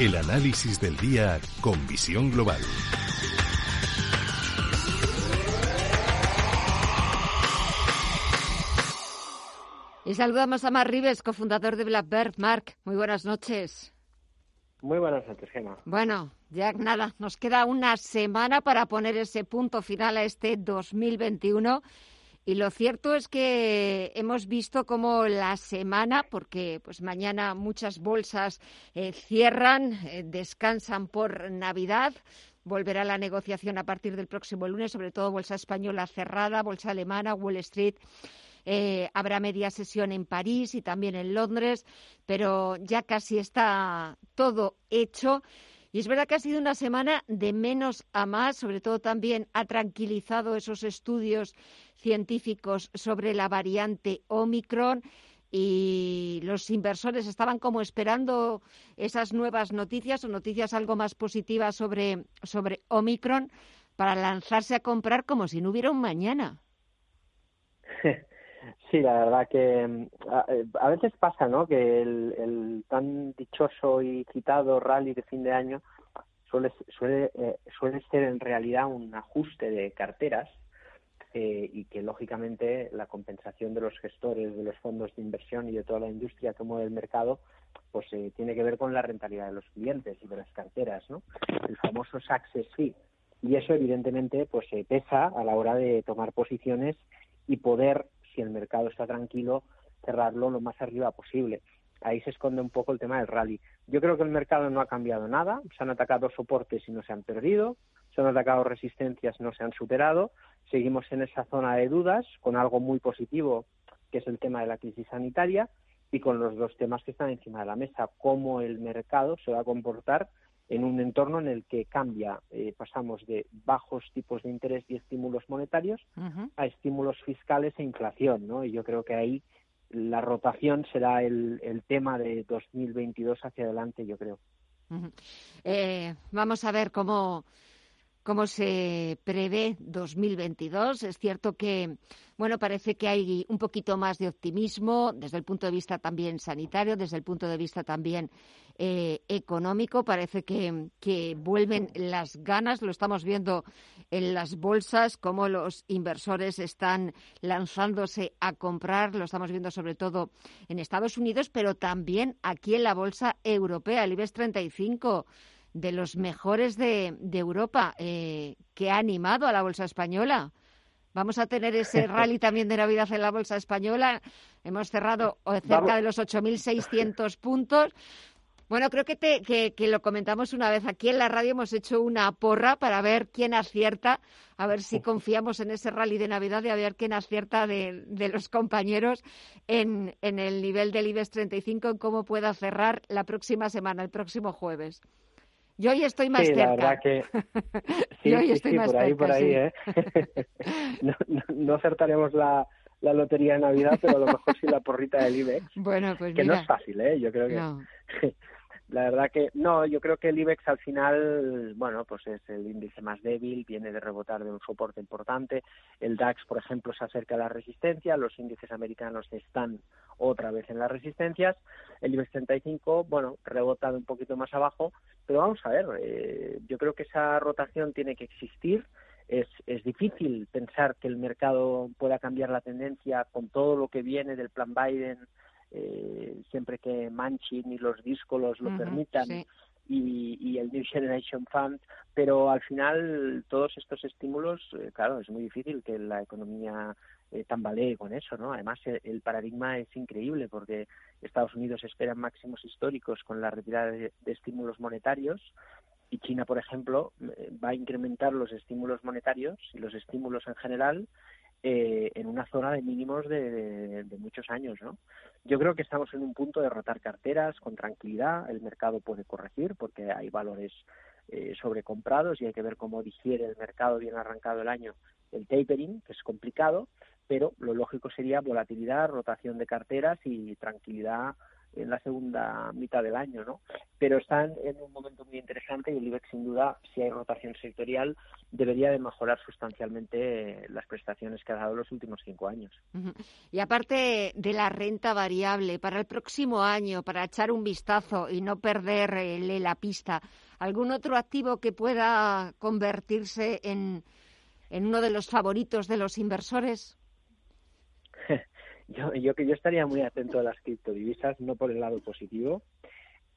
El análisis del día con visión global. Y saludamos a Mark Rives, cofundador de Blackbird. Mark, muy buenas noches. Muy buenas noches, Gemma. Bueno, ya nada, nos queda una semana para poner ese punto final a este 2021. Y lo cierto es que hemos visto como la semana, porque pues mañana muchas bolsas eh, cierran, eh, descansan por Navidad. Volverá la negociación a partir del próximo lunes, sobre todo bolsa española cerrada, bolsa alemana, Wall Street. Eh, habrá media sesión en París y también en Londres, pero ya casi está todo hecho. Y es verdad que ha sido una semana de menos a más, sobre todo también ha tranquilizado esos estudios científicos sobre la variante Omicron y los inversores estaban como esperando esas nuevas noticias o noticias algo más positivas sobre, sobre Omicron para lanzarse a comprar como si no hubiera un mañana. Sí, la verdad que mm, eh, a, veces pasa, ¿no? Que el, tan dichoso y citado rally de fin de año suele, suele, eh, suele ser en realidad un ajuste de carteras eh, y que lógicamente la compensación de los gestores, de los fondos de inversión y de toda la industria que mueve el mercado, pues tiene que ver con la rentabilidad de los clientes y de las carteras, ¿no? El famoso success fee. Y eso evidentemente pues pesa a la hora de tomar posiciones y poder si el mercado está tranquilo, cerrarlo lo más arriba posible. Ahí se esconde un poco el tema del rally. Yo creo que el mercado no ha cambiado nada, se han atacado soportes y no se han perdido, se han atacado resistencias, no se han superado, seguimos en esa zona de dudas con algo muy positivo, que es el tema de la crisis sanitaria, y con los dos temas que están encima de la mesa, cómo el mercado se va a comportar en un entorno en el que cambia, eh, pasamos de bajos tipos de interés y estímulos monetarios a estímulos fiscales e inflación, ¿no? Y yo creo que ahí la rotación será el, el tema de 2022 hacia adelante, yo creo. eh, vamos a ver cómo cómo se prevé 2022. Es cierto que, bueno, parece que hay un poquito más de optimismo desde el punto de vista también sanitario, desde el punto de vista también eh, económico. Parece que, que, vuelven las ganas. Lo estamos viendo en las bolsas, cómo los inversores están lanzándose a comprar. Lo estamos viendo sobre todo en Estados Unidos, pero también aquí en la bolsa europea, el IBEX 35 de los mejores de, Europa, eh, que ha animado a la bolsa española. Vamos a tener ese rally también de Navidad en la bolsa española. Hemos cerrado cerca de los 8.600 puntos. Bueno, creo que, te, que, lo comentamos una vez aquí en la radio. Hemos hecho una porra para ver quién acierta, a ver si confiamos en ese rally de Navidad y a ver quién acierta de, de los compañeros en, en el nivel del IBEX 35, en cómo pueda cerrar la próxima semana, el próximo jueves. Yo hoy estoy más sí, cerca. La verdad que sí, hoy estoy más por ahí, por ahí, ¿eh? no, no, acertaremos la, la lotería de Navidad, pero a lo mejor sí la porrita del IBEX. Bueno, pues que mira. no es fácil, ¿eh? Yo creo que No. La verdad que no, yo creo que el IBEX al final, bueno, pues es el índice más débil, viene de rebotar de un soporte importante. El DAX, por ejemplo, se acerca a la resistencia, los índices americanos están otra vez en las resistencias. El IBEX 35, bueno, rebota de un poquito más abajo, pero vamos a ver, eh, yo creo que esa rotación tiene que existir. Es, es difícil pensar que el mercado pueda cambiar la tendencia con todo lo que viene del plan Biden, eh, siempre que Manchin y los díscolos lo permitan sí. y, y el New Generation Fund, pero al final todos estos estímulos, eh, claro, es muy difícil que la economía eh, tambalee con eso, ¿no? Además, el, el paradigma es increíble porque Estados Unidos espera máximos históricos con la retirada de, de estímulos monetarios y China, por ejemplo, va a incrementar los estímulos monetarios y los estímulos en general eh, en una zona de mínimos de, muchos años, ¿no? Yo creo que estamos en un punto de rotar carteras con tranquilidad. El mercado puede corregir porque hay valores eh, sobrecomprados y hay que ver cómo digiere el mercado bien arrancado el año el tapering, que es complicado, pero lo lógico sería volatilidad, rotación de carteras y tranquilidad en la segunda mitad del año, ¿no? Pero están en un momento interesante y el IBEX, sin duda, si hay rotación sectorial, debería de mejorar sustancialmente las prestaciones que ha dado los últimos cinco años. Y aparte de la renta variable, para el próximo año, para echar un vistazo y no perderle la pista, ¿algún otro activo que pueda convertirse en, en uno de los favoritos de los inversores? yo, yo que yo estaría muy atento a las criptodivisas, no por el lado positivo,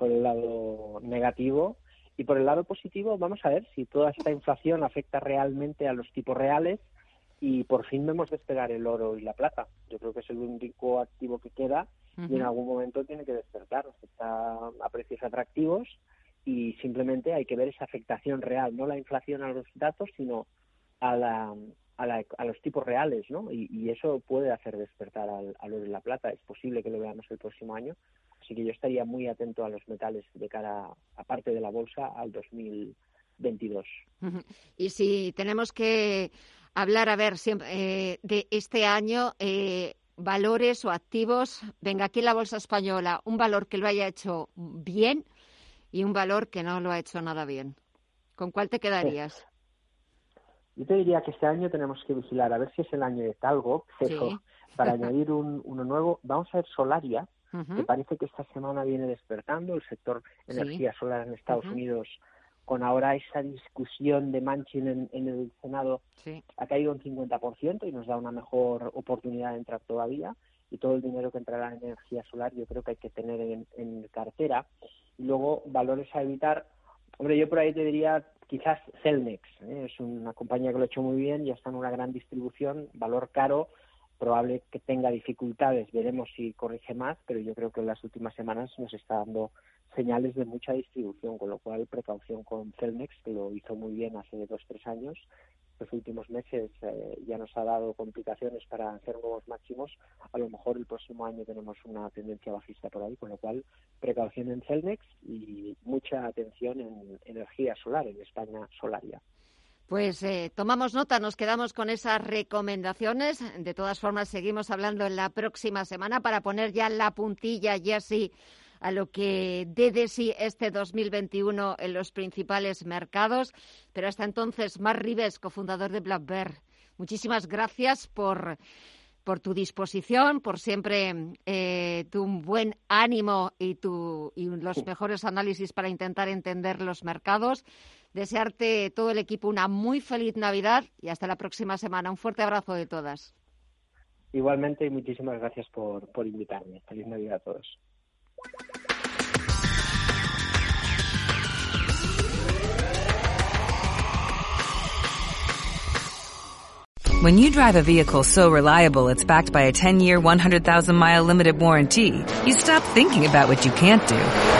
por el lado negativo. Y por el lado positivo, vamos a ver si toda esta inflación afecta realmente a los tipos reales y por fin vemos despegar el oro y la plata. Yo creo que es el único activo que queda y en algún momento tiene que despertar. Está a precios atractivos y simplemente hay que ver esa afectación real, no la inflación a los datos, sino a la, a, los tipos reales, ¿no? Y, eso puede hacer despertar al, oro y la plata. Es posible que lo veamos el próximo año. Así que yo estaría muy atento a los metales de cara, aparte de la bolsa, al 2022. Y si tenemos que hablar, a ver, siempre, eh, de este año, eh, valores o activos, venga, aquí en la bolsa española, un valor que lo haya hecho bien y un valor que no lo ha hecho nada bien. ¿Con cuál te quedarías? Yo te diría que este año tenemos que vigilar a ver si es el año de Talgo, pero para añadir un, uno nuevo, vamos a ver Solaria, que parece que esta semana viene despertando el sector energía solar en Estados Unidos. Con ahora esa discusión de Manchin en, el Senado ha caído un 50% y nos da una mejor oportunidad de entrar todavía. Y todo el dinero que entrará en energía solar yo creo que hay que tener en, en cartera. Y luego valores a evitar. Hombre yo por ahí te diría quizás Celnex, ¿eh? es una compañía que lo ha hecho muy bien, ya está en una gran distribución, valor caro, probable que tenga dificultades, veremos si corrige más, pero yo creo que en las últimas semanas nos está dando señales de mucha distribución, con lo cual precaución con Celnex, que lo hizo muy bien hace dos tres años. Los últimos meses eh, ya nos ha dado complicaciones para hacer nuevos máximos, a lo mejor el próximo año tenemos una tendencia bajista por ahí, con lo cual precaución en Celnex y mucha atención en energía solar, en España Solaria. Pues eh, tomamos nota, nos quedamos con esas recomendaciones. De todas formas, seguimos hablando en la próxima semana para poner ya la puntilla y así a lo que dé de sí este 2021 en los principales mercados. Pero hasta entonces, Mar Rives, cofundador de Black Bear, muchísimas gracias por por tu disposición, por siempre eh, tu buen ánimo y, tu, y los mejores análisis para intentar entender los mercados. Desearte todo el equipo una muy feliz Navidad y hasta la próxima semana. Un fuerte abrazo de todas. Igualmente y muchísimas gracias por, por invitarme. Feliz Navidad a todos. When you drive a vehicle so reliable it's backed by a 10-year, 100,000-mile limited warranty, you stop thinking about what you can't do